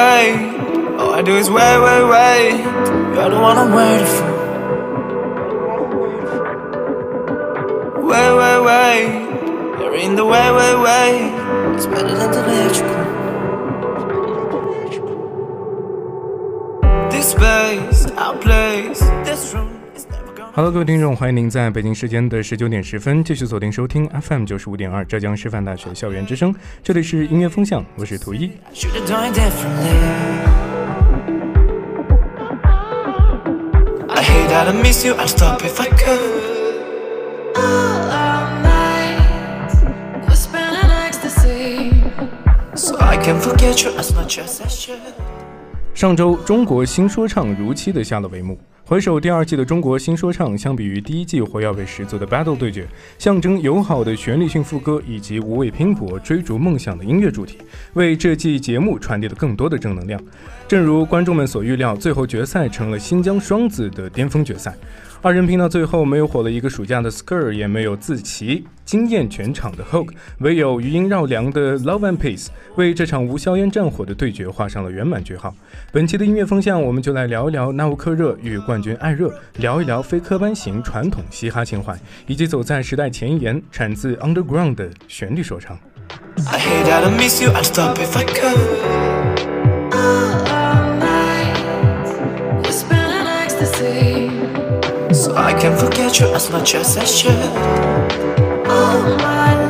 wait. All I do is wait, wait, wait. You're the one I'm waiting for. Wait, wait, wait. You're in the way, wait, wait. It's better than the electrical. This place, our place, this room. Hello，各位听众，欢迎您在北京时间的十九点十分继续锁定收听 FM 九十五点二浙江师范大学校园之声，这里是音乐风向，我是图一。I hate that I miss you, stop if I could. All night, we're spinning ecstasy. So I can forget you as much as I should. 上周，中国新说唱如期的下了帷幕。回首第二季的中国新说唱，相比于第一季火药味十足的 battle 对决，象征友好的旋律性副歌以及无畏拼搏、追逐梦想的音乐主题，为这季节目传递了更多的正能量。正如观众们所预料，最后决赛成了新疆双子的巅峰决赛。二人拼到最后，没有火了一个暑假的 Skr，也没有自齐惊艳全场的 Hoke，唯有余音绕梁的 Love and Peace，为这场无硝烟战火的对决画上了圆满句号。本期的音乐风向，我们就来聊一聊纳乌克热与冠军艾热，聊一聊非科班型传统嘻哈情怀，以及走在时代前沿、产自 Underground 的旋律说唱。I hate that I miss you, I'd stop if I could. All night, we're spinning ecstasy. I can forget you as much as I should. All my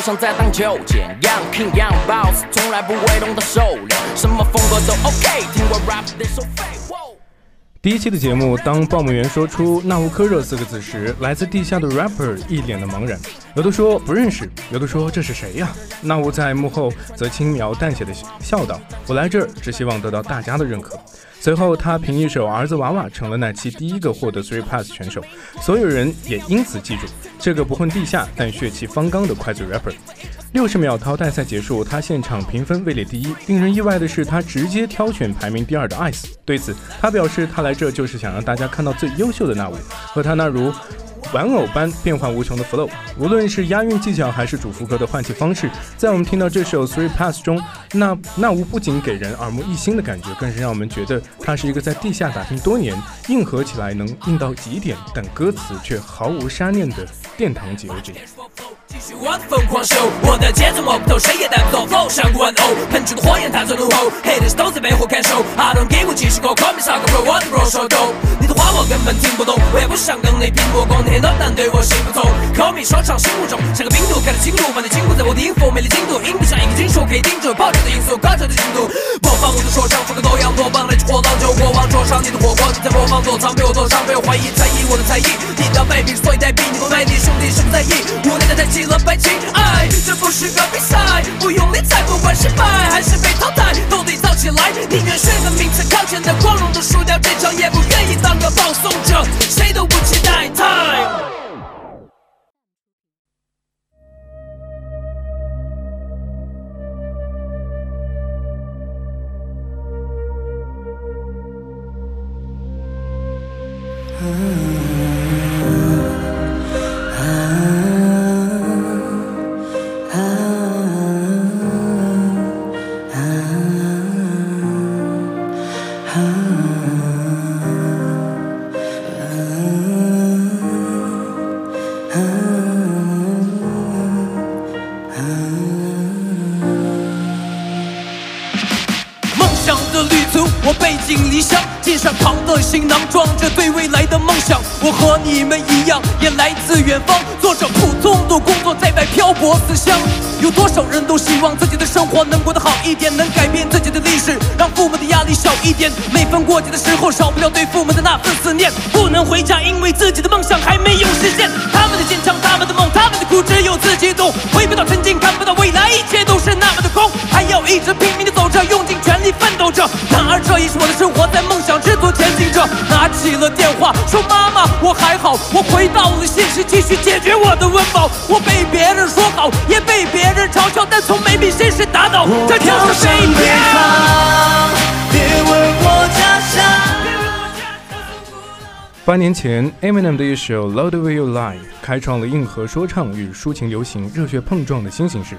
就像在荡秋千，Young King Young Boss，从来不会懂得收敛，什么风格都 OK，听我 rap 得收费。第一期的节目，当报幕员说出“纳乌科热”四个字时，来自地下的 rapper 一脸的茫然，有的说不认识，有的说这是谁呀？纳乌在幕后则轻描淡写的笑道：“我来这儿只希望得到大家的认可。”随后，他凭一首《儿子娃娃》成了那期第一个获得 Three Pass 选手，所有人也因此记住这个不混地下但血气方刚的快嘴 rapper。六十秒淘汰赛结束，他现场评分位列第一。令人意外的是，他直接挑选排名第二的 Ice。对此，他表示他来这就是想让大家看到最优秀的那位，和他那如玩偶般变幻无穷的 flow。无论是押韵技巧还是主副歌的换气方式，在我们听到这首 Three Pass 中，那那无不仅给人耳目一新的感觉，更是让我们觉得他是一个在地下打拼多年，硬核起来能硬到极点，但歌词却毫无杀念的殿堂级 OG。继续我的疯狂秀，我的节奏摸不透，谁也带不走，flow 像玩偶，喷出的火焰它在怒吼，haters 都在背后看守，I don't give 我继续 go，call me 上个 bro，我的 bro 手抖，你的我根本听不懂，我也不想跟你拼搏，光天的但对我行不通，call me 说唱心目中像个病毒，看得清楚，犯的清楚在我的音符，魅力精度，音不像一个金属，可以盯住爆炸的因素，高潮的进度，播放我的说唱，风格多样多棒，来去火浪就过往，灼伤你的火光，你在模仿躲藏，被我躲伤，被我怀疑，在意我的才艺，你的魅力，所以代币，你不卖力，兄弟谁不在意，无奈的太起了白情爱，这不是个比赛，不用理睬，不管失败还是被淘汰，都得造起来，宁愿选个名次靠前的光荣的输掉这场，也不愿意当个放松着，谁都不期待 time。你们一样，也来自远方，做着普通的工作，在外漂泊思乡。有多少人都希望自己的生活能过得好一点，能改变自己的历史，让父母的压力小一点。每逢过节的时候，少不了对父母的那份思念。不能回家，因为自己的梦想还没有实现。他们的坚强，他们的梦，他们的苦，只有自己懂。回不到曾经，看不到未来，一切空。还要一直拼命的走着，用尽全力奋斗着。然而这已是我的生活，在梦想之途前进着。拿起了电话，说妈妈，我还好。我回到了现实，继续解决我的温饱。我被别人说好，也被别人嘲笑，但从没被现实打倒。这就是北北漂。方，别问我家乡。八年前，Eminem 的一首《Love the Way You Lie》开创了硬核说唱与抒情流行热血碰撞的新形式。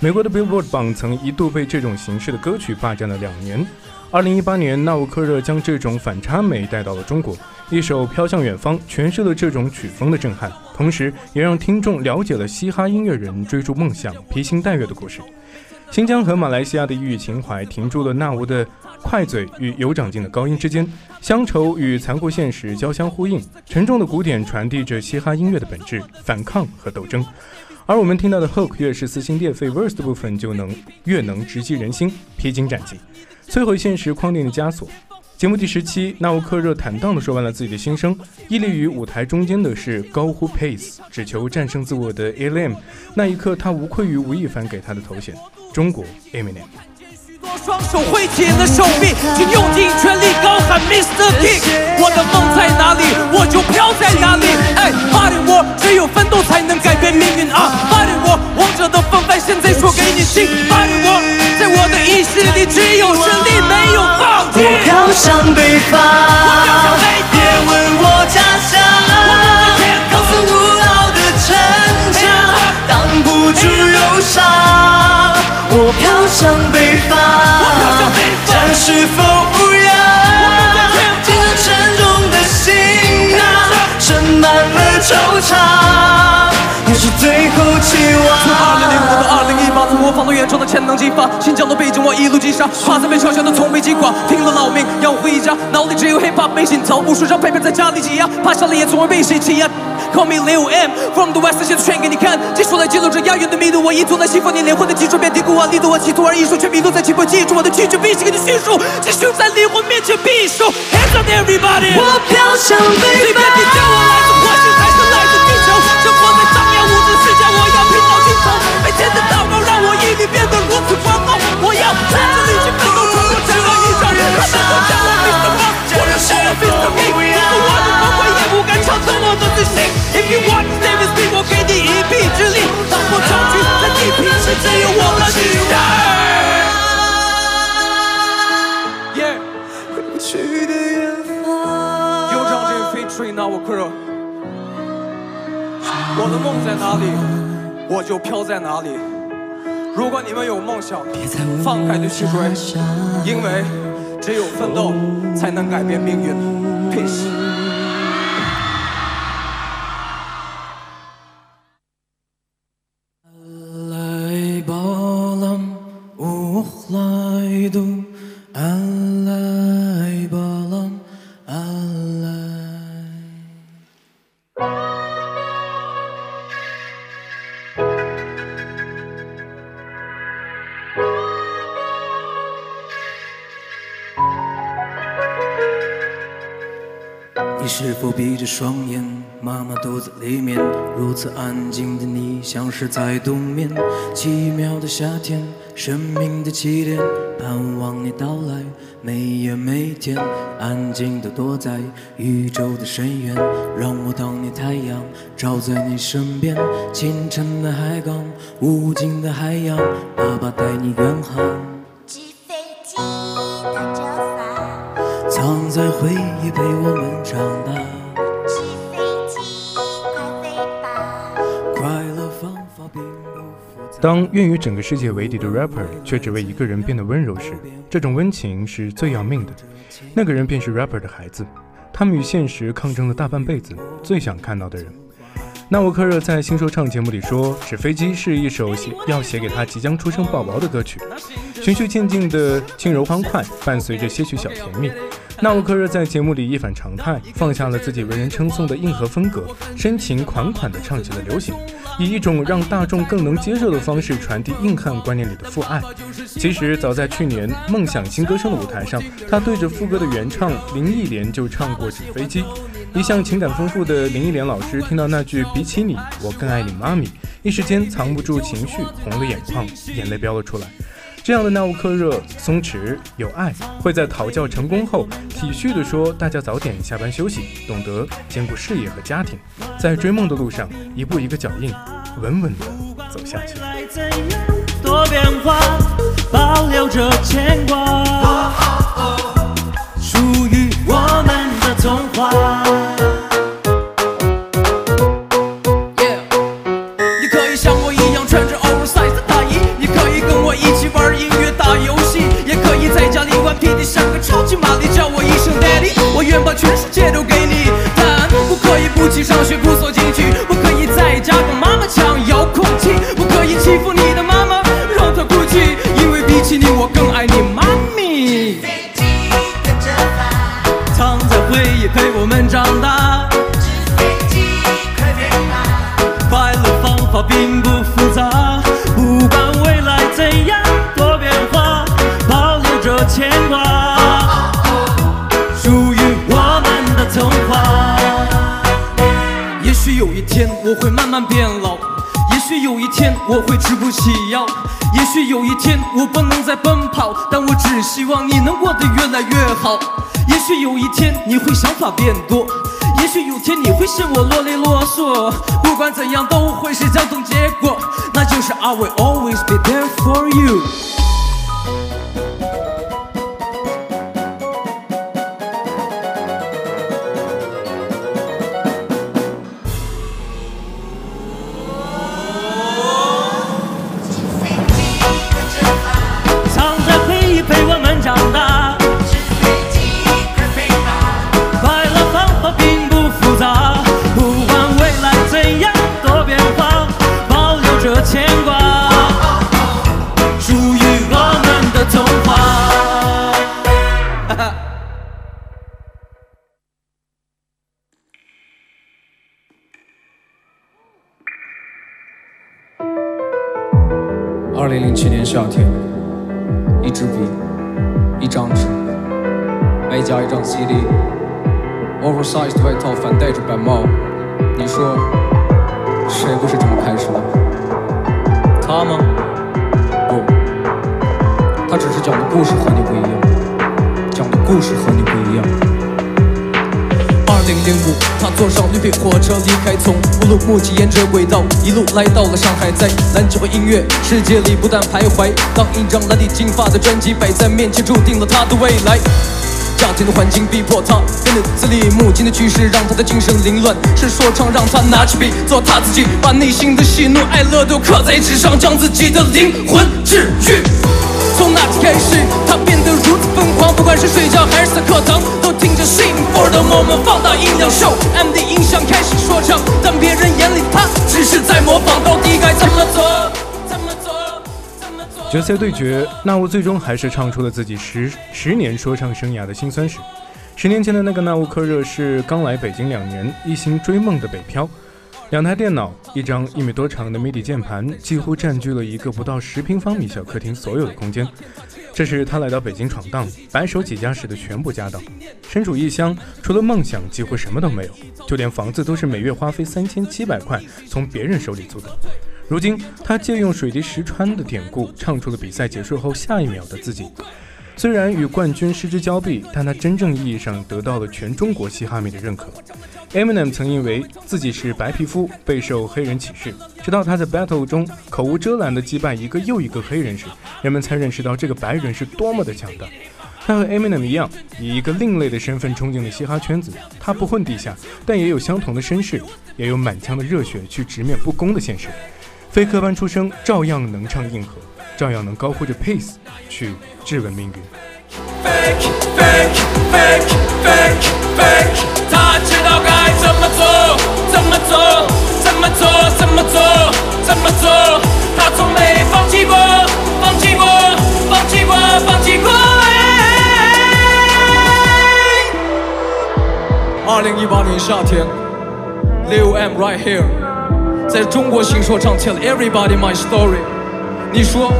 美国的 Billboard 榜曾一度被这种形式的歌曲霸占了两年。二零一八年，纳吾克热将这种反差美带到了中国，一首《飘向远方》诠释了这种曲风的震撼，同时也让听众了解了嘻哈音乐人追逐梦想、披星戴月的故事。新疆和马来西亚的异域情怀停住了纳吾的快嘴与有长进的高音之间，乡愁与残酷现实交相呼应，沉重的鼓点传递着嘻哈音乐的本质——反抗和斗争。而我们听到的 hook 越是撕心裂肺，verse 的部分就能越能直击人心，披荆斩棘，摧毁现实框定的枷锁。节目第十期，纳乌克热坦荡地说完了自己的心声。屹立于舞台中间的是高呼 pace，只求战胜自我的 Alim。那一刻，他无愧于吴亦凡给他的头衔——中国 Eminem。多双手挥起了手臂，请用尽全力高喊 Mr. King。我的梦在哪里，我就飘在哪里。哎，巴黎我只有奋斗才能改变命运啊！巴黎我王者的风范，现在说给你听。巴黎我在我的意识里只有胜利，没有放弃。我飘向北方，别问我家乡，高耸古老的城墙，挡不住忧伤。我飘我放到远程的潜能激发，新疆的北京我一路击杀，怕在被嘲笑的从未击垮，拼了老命要回家，脑里只有 hip hop 没心操，无数张配片在家里挤压，趴下了也从未被谁欺压。Call me Lil M from the west，现在全给你看，技术来记录着押韵的密度，我一足在西方你灵魂的基础，别低估我力度，我企图而艺术，却迷路在起步，记住我的拒绝，必须给你叙述，继续在灵魂面前避暑。Hands up everybody，我飘向随北便你叫我来自火星还是来自地球，生活在张牙舞爪的世界，我要拼到尽头。每天的祷告让你变得如此光芒，我要带着力气奋斗，冲破这一招。他们都叫我 Mr. Rock，我要是我 Mr. King，如果我的光辉也不敢抢走我的自信。If you want to stay with me，我给你一臂之力，当我长驱在地平线，只有我和你。Yeah。去的远方。有张这 featuring 那我克热，我的梦在哪里，我就飘在哪里。如果你们有梦想，放开的去追，因为只有奋斗才能改变命运。Peace。你是否闭着双眼？妈妈肚子里面，如此安静的你，像是在冬眠。奇妙的夏天，生命的起点，盼望你到来。每夜每天，安静地躲在宇宙的深渊，让我当你太阳，照在你身边。清晨的海港，无尽的海洋，爸爸带你远航。在回忆陪我们长大，纸飞机快飞吧！快乐方法并不复杂。当愿与整个世界为敌的 rapper 却只为一个人变得温柔时，这种温情是最要命的。那个人便是 rapper 的孩子，他们与现实抗争了大半辈子，最想看到的人。纳沃克热在新说唱节目里说，《纸飞机》是一首写要写给他即将出生宝宝的歌曲。循序渐进的轻柔欢快，伴随着些许小甜蜜。纳乌克热在节目里一反常态，放下了自己为人称颂的硬核风格，深情款款地唱起了流行，以一种让大众更能接受的方式传递硬汉观念里的父爱。其实早在去年《梦想新歌声》的舞台上，他对着副歌的原唱林忆莲就唱过《纸飞机》。一向情感丰富的林忆莲老师听到那句“比起你，我更爱你，妈咪”，一时间藏不住情绪，红了眼眶，眼泪飙了出来。这样的纳乌克热松弛有爱，会在讨教成功后体恤地说：“大家早点下班休息，懂得兼顾事业和家庭，在追梦的路上一步一个脚印，稳稳地走下去。”多变化，保留着牵挂，天我会慢慢变老，也许有一天我会直不起腰，也许有一天我不能再奔跑，但我只希望你能过得越来越好。也许有一天你会想法变多，也许有天你会嫌我啰里啰嗦，不管怎样都会是相同结果，那就是 I will always be there for you。牵挂，属于我们的童话。二零零七年夏天，一支笔，一张纸，外加一张 CD，oversized 外套反戴着白帽。从乌鲁木齐沿着轨道一路来到了上海，在蓝调和音乐世界里不断徘徊。当一张蓝底金发的专辑摆在面前，注定了他的未来。家庭的环境逼迫他变得自立，母亲的去世让他的精神凌乱。是说唱让他拿起笔做他自己，把内心的喜怒哀乐都刻在纸上，将自己的灵魂治愈。从那天开始，他变得如此疯狂，不管是睡觉还是在课堂，听着 Sing for the moment，放大音量秀 M D 音响开始说唱，但别人眼里他只是在模仿，到底该怎么做？怎么做？怎么做？决赛对决，纳乌最终还是唱出了自己十十年说唱生涯的辛酸史。十年前的那个纳乌克热是刚来北京两年，一心追梦的北漂。两台电脑，一张一米多长的 MIDI 键盘，几乎占据了一个不到十平方米小客厅所有的空间。这是他来到北京闯荡、白手起家时的全部家当。身处异乡，除了梦想，几乎什么都没有，就连房子都是每月花费三千七百块从别人手里租的。如今，他借用水滴石穿的典故，唱出了比赛结束后下一秒的自己。虽然与冠军失之交臂，但他真正意义上得到了全中国嘻哈迷的认可。Eminem 曾因为自己是白皮肤备受黑人歧视，直到他在 battle 中口无遮拦地击败一个又一个黑人时，人们才认识到这个白人是多么的强大。他和 Eminem 一样，以一个另类的身份冲进了嘻哈圈子。他不混地下，但也有相同的身世，也有满腔的热血去直面不公的现实。非科班出生，照样能唱硬核，照样能高呼着 peace 去质问命运。他知道该怎么做，怎么做，怎么做，怎么做，怎么做。他从没放弃过，放弃过，放弃过，放弃过。二零一八年夏天，Lil M right here，在中国新说唱，tell everybody my story。你说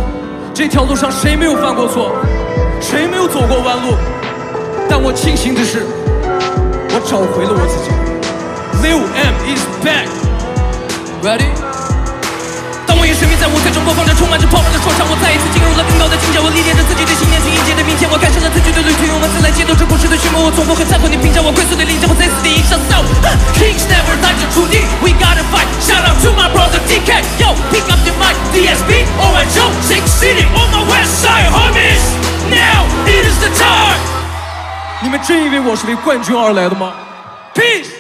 这条路上谁没有犯过错，谁没有走过弯路？但我庆幸的是，我找回了我自己。Z5M is back，ready？当我以生命在舞台中播放着充满着泡沫的说唱，我再一次进入了更高的境界。我历练着自己的信念，去迎接的明天。我开始了自己的旅途，用文字来解读这故事的序幕。我从不会在乎你评价我龟速的理解，我在死地影响 So Kings never 带着注定，We gotta fight。Shout out to my brother DK。Yo pick up the mic DSB Orange Joe Six City on my west side homies。Now it is the time。你们真以为我是为冠军而来的吗？Peace。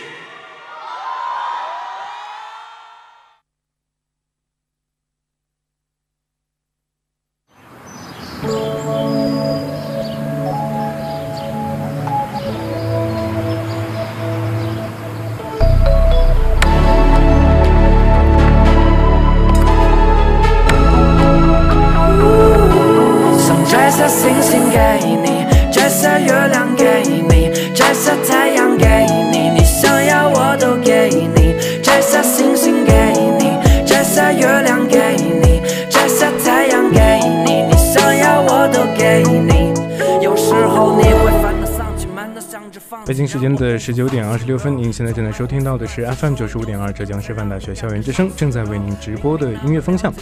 给你，摘下月亮给你，摘下太阳给你，你想要我都给你。摘下星星给你，摘下月亮给你，摘下太阳给你，你想要我都给你。有时候你会烦恼丧气，满脑想着放北京时间的十九点二十六分，您现在正在收听到的是 FM 九十五点二浙江师范大学校园之声正在为您直播的音乐风向。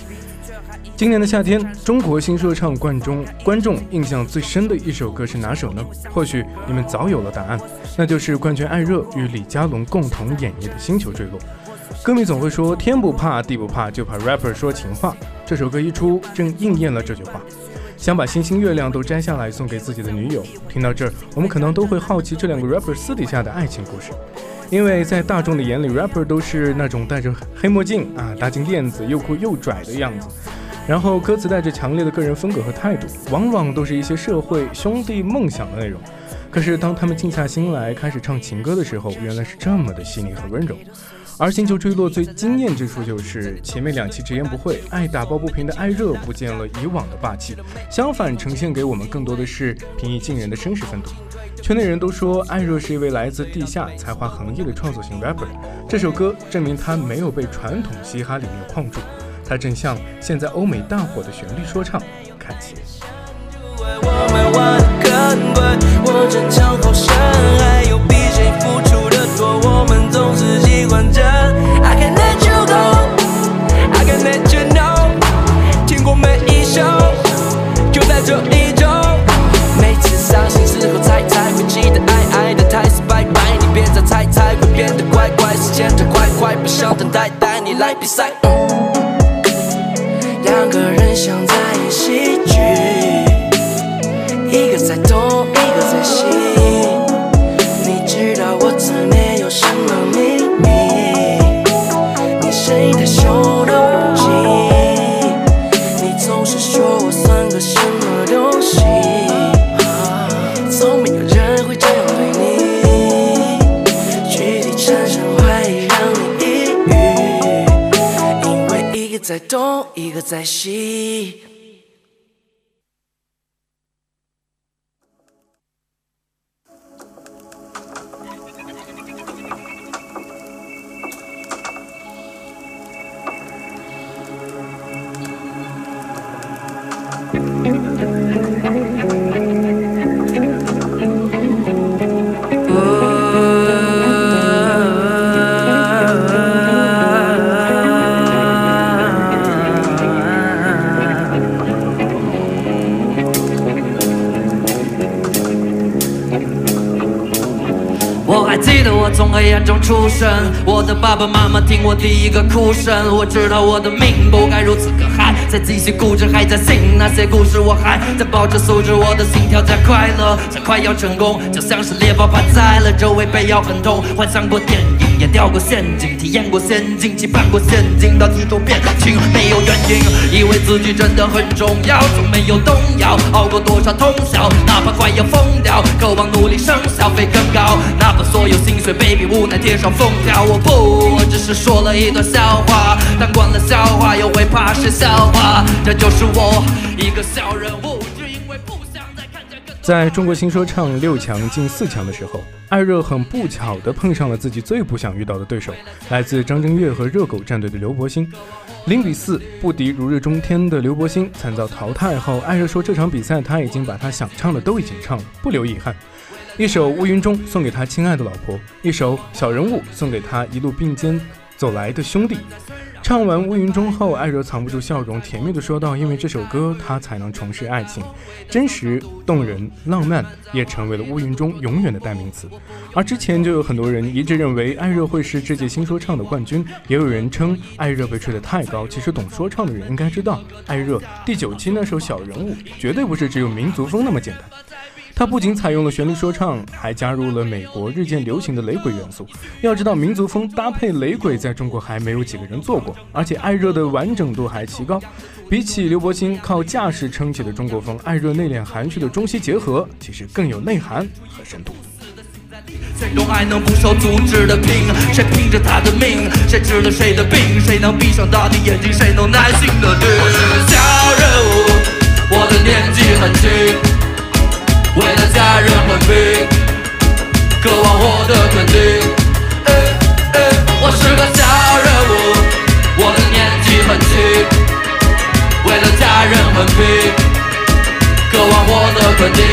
今年的夏天，中国新说唱观众观众印象最深的一首歌是哪首呢？或许你们早有了答案，那就是冠军艾热与李佳隆共同演绎的《星球坠落》。歌迷总会说天不怕地不怕，就怕 rapper 说情话。这首歌一出，正应验了这句话。想把星星月亮都摘下来送给自己的女友。听到这儿，我们可能都会好奇这两个 rapper 私底下的爱情故事，因为在大众的眼里，rapper 都是那种戴着黑墨镜啊、大金链子、又酷又拽的样子。然后歌词带着强烈的个人风格和态度，往往都是一些社会兄弟梦想的内容。可是当他们静下心来开始唱情歌的时候，原来是这么的细腻和温柔。而《星球坠落》最惊艳之处就是前面两期直言不讳、爱打抱不平的艾热不见了以往的霸气，相反呈现给我们更多的是平易近人的绅士风度。圈内人都说艾热是一位来自地下、才华横溢的创作型 rapper。这首歌证明他没有被传统嘻哈理念框住。它正向现在欧美大火的旋律说唱看齐。我们玩得更对，我争强好胜，还有比谁付出的多，我们总是喜欢着。I can let you go, I can let you know，听过每一首，就在这一周。每次伤心时候才才会记得爱爱的台词拜拜，你别再猜猜，会变得，快快，不想等待，带你来比赛。一个在东，一个在西。黑暗中出生，我的爸爸妈妈听我第一个哭声。我知道我的命不该如此可害，在继续固执，还在信那些故事，我还在保持素质，我的心跳在快乐，在快要成功，就像是猎豹趴在了周围，被咬很痛。幻想过电影，掉过陷阱，体验过陷阱，期盼过陷阱，到最终变情，没有原因，以为自己真的很重要，从没有动摇，熬过多少通宵，哪怕快要疯掉，渴望努力升消费更高，哪怕所有心血被逼无奈贴上封条，我不，我只是说了一段笑话，但惯了笑话又会怕谁笑话，这就是我一个小人在中国新说唱六强进四强的时候，艾热很不巧地碰上了自己最不想遇到的对手，来自张震岳和热狗战队的刘柏辛。零比四不敌如日中天的刘柏辛，惨遭淘汰后，艾热说这场比赛他已经把他想唱的都已经唱了，不留遗憾。一首乌云中送给他亲爱的老婆，一首小人物送给他一路并肩走来的兄弟。唱完乌云中后，艾热藏不住笑容，甜蜜地说道：“因为这首歌，他才能重拾爱情，真实、动人、浪漫，也成为了乌云中永远的代名词。”而之前就有很多人一致认为艾热会是这届新说唱的冠军，也有人称艾热被吹得太高。其实懂说唱的人应该知道，艾热第九期那首《小人物》绝对不是只有民族风那么简单。它不仅采用了旋律说唱，还加入了美国日渐流行的雷鬼元素。要知道，民族风搭配雷鬼在中国还没有几个人做过，而且艾热的完整度还极高。比起刘柏辛靠架势撑起的中国风，艾热内敛含蓄的中西结合，其实更有内涵和深度。谁懂爱能不受组织的拼？谁拼着他的命？谁治了谁的病？谁能闭上他的眼睛？谁能耐心的听？我是个小人物，我的年纪很轻。为了家人和平，渴望获得肯定。我是个小人物，我的年纪很轻。为了家人和平，渴望获得肯定。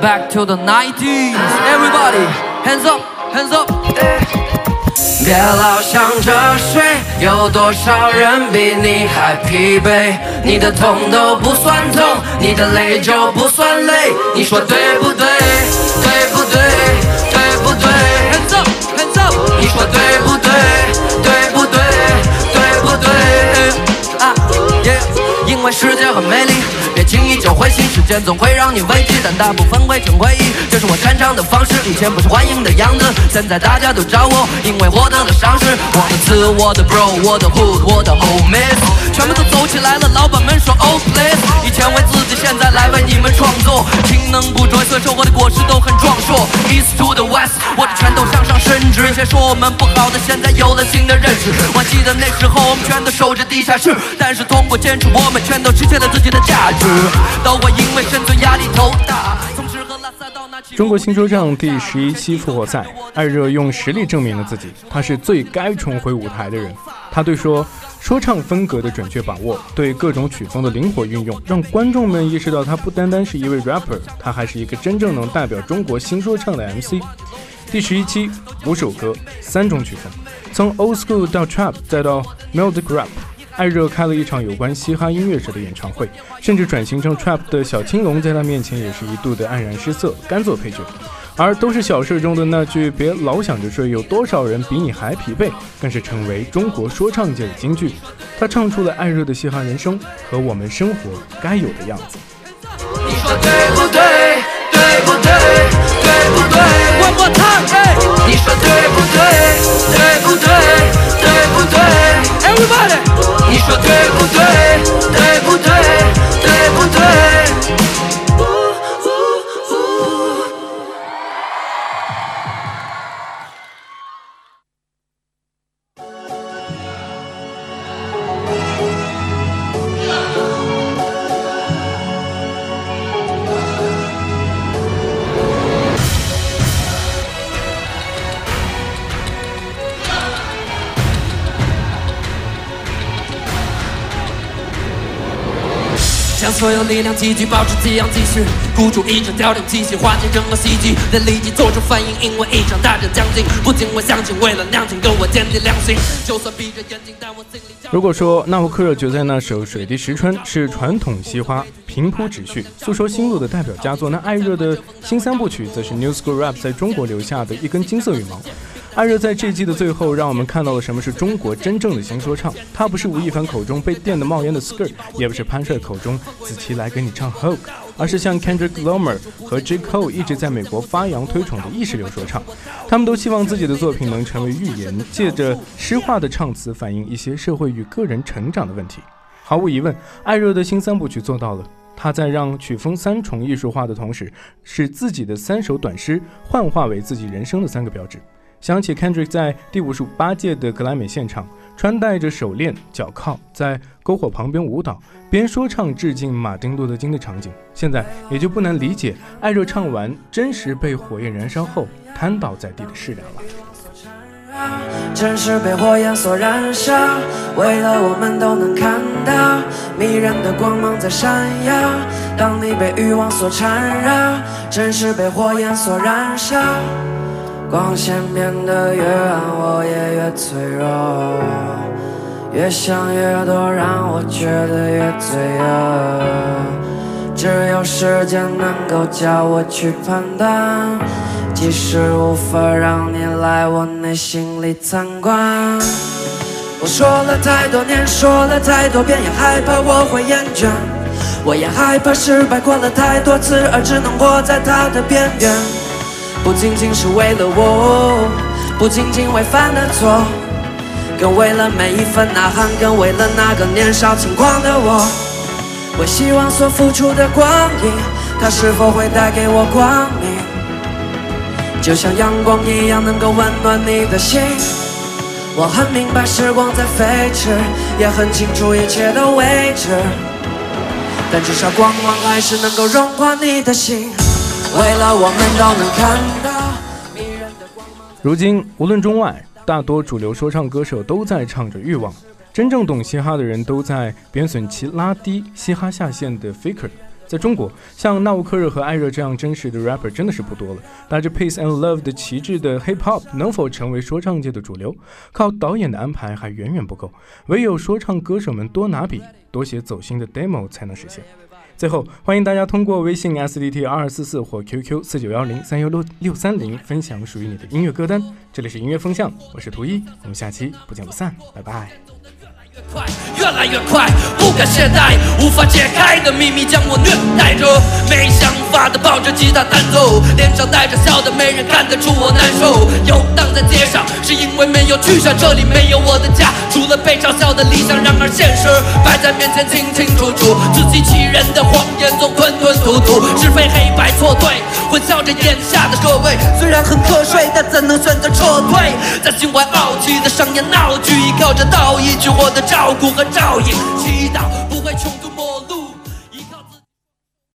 Back to the 90s, everybody, hands up, hands up. 别老想着睡，有多少人比你还疲惫？你的痛都不算痛，你的累就不算累。你说对不对？对不对？对不对？Hands up, hands up. 你说对不？对为世界很美丽。别轻易就灰心，时间总会让你危机，但大部分会成回忆。这是我擅长的方式，以前不是欢迎的样子，现在大家都找我，因为获得了赏识。我的词，我的 bro，我的 hood，我的 homie，全部都走起来了。老板们说 oh please，以前为自己，现在来为你们创作。情能补拙，所以说我的果实都很壮硕。East to the west，我的拳头向上伸直。以前说我们不好的，现在有了新的认识。我记得那时候我们全都守着地下室，但是通过坚持，我们全都实现了自己的价值。中国新说唱第十一期复活赛，艾热用实力证明了自己，他是最该重回舞台的人。他对说说唱风格的准确把握，对各种曲风的灵活运用，让观众们意识到他不单单是一位 rapper，他还是一个真正能代表中国新说唱的 MC。第十一期五首歌，三种曲风，从 old school 到 trap 再到 melodic rap。艾热开了一场有关嘻哈音乐者的演唱会，甚至转型成 trap 的小青龙在他面前也是一度的黯然失色，甘做配角。而都是小事中的那句“别老想着睡”，有多少人比你还疲惫，更是成为中国说唱界的金句。他唱出了艾热的嘻哈人生和我们生活该有的样子。你说对不对？对不对？对不对？我我唱，你说对不对？对不对？对不对？Everybody。你说？对不对？所有力量积聚，保持激昂继续，鼓出一整条整体系，化解整个戏剧，再立即做出反应。因为一场大战将近，不仅我相信，为了娘亲，跟我坚定良心。就算闭着眼睛，但我心里。如果说纳乌克热决赛那首《水滴石穿》是传统嘻哈平铺直叙、诉说心路的代表佳作，那艾热的新三部曲则是 New School Rap 在中国留下的一根金色羽毛。艾热在这季的最后，让我们看到了什么是中国真正的新说唱。他不是吴亦凡口中被电的冒烟的 Skirt，也不是潘帅口中子琪来给你唱 Hook，而是像 Kendrick Lamar 和 J Cole 一直在美国发扬推崇的意识流说唱。他们都希望自己的作品能成为预言，借着诗化的唱词反映一些社会与个人成长的问题。毫无疑问，艾热的新三部曲做到了。他在让曲风三重艺术化的同时，使自己的三首短诗幻化为自己人生的三个标志。想起 Kendrick 在第五十八届的格莱美现场，穿戴着手链、脚铐，在篝火旁边舞蹈，边说唱致敬马丁·路德·金的场景，现在也就不难理解艾热唱完真实被火焰燃烧后瘫倒在地的释然了。真实被火焰所燃烧，为了我们都能看到迷人的光芒在闪耀。当你被欲望所缠绕，真实被火焰所燃烧。光线变得越暗，我也越脆弱。越想越多，让我觉得越罪恶。只有时间能够叫我去判断，即使无法让你来我内心里参观。我说了太多年，说了太多遍，也害怕我会厌倦。我也害怕失败过了太多次，而只能活在它的边缘。不仅仅是为了我，不仅仅为犯的错，更为了每一份呐喊，更为了那个年少轻狂的我。我希望所付出的光阴，它是否会带给我光明？就像阳光一样，能够温暖你的心。我很明白时光在飞驰，也很清楚一切都未知，但至少光芒还是能够融化你的心。为了我们都能看到如今，无论中外，大多主流说唱歌手都在唱着欲望。真正懂嘻哈的人都在贬损其拉低嘻哈下限的 faker。在中国，像纳吾克热和艾热这样真实的 rapper 真的是不多了。打着 peace and love 的旗帜的 hip hop 能否成为说唱界的主流，靠导演的安排还远远不够。唯有说唱歌手们多拿笔，多写走心的 demo 才能实现。最后，欢迎大家通过微信 S D T 二二四四或 Q Q 四九幺零三幺六六三零分享属于你的音乐歌单。这里是音乐风向，我是图一，我们下期不见不散，拜拜。越快，越来越快，不敢懈怠，无法解开的秘密将我虐待着。没想法的抱着吉他弹奏，脸上带着笑的，没人看得出我难受。游荡在街上，是因为没有去向，这里没有我的家，除了被嘲笑的理想。然而现实摆在面前，清清楚楚，自欺欺人的谎言总吞吞吐吐，是非黑白错对，混淆着眼下的各位。虽然很瞌睡，但怎能选择撤退？在心怀傲气的上演闹剧，依靠着道义去获得。照顾和照应，祈祷不会穷途。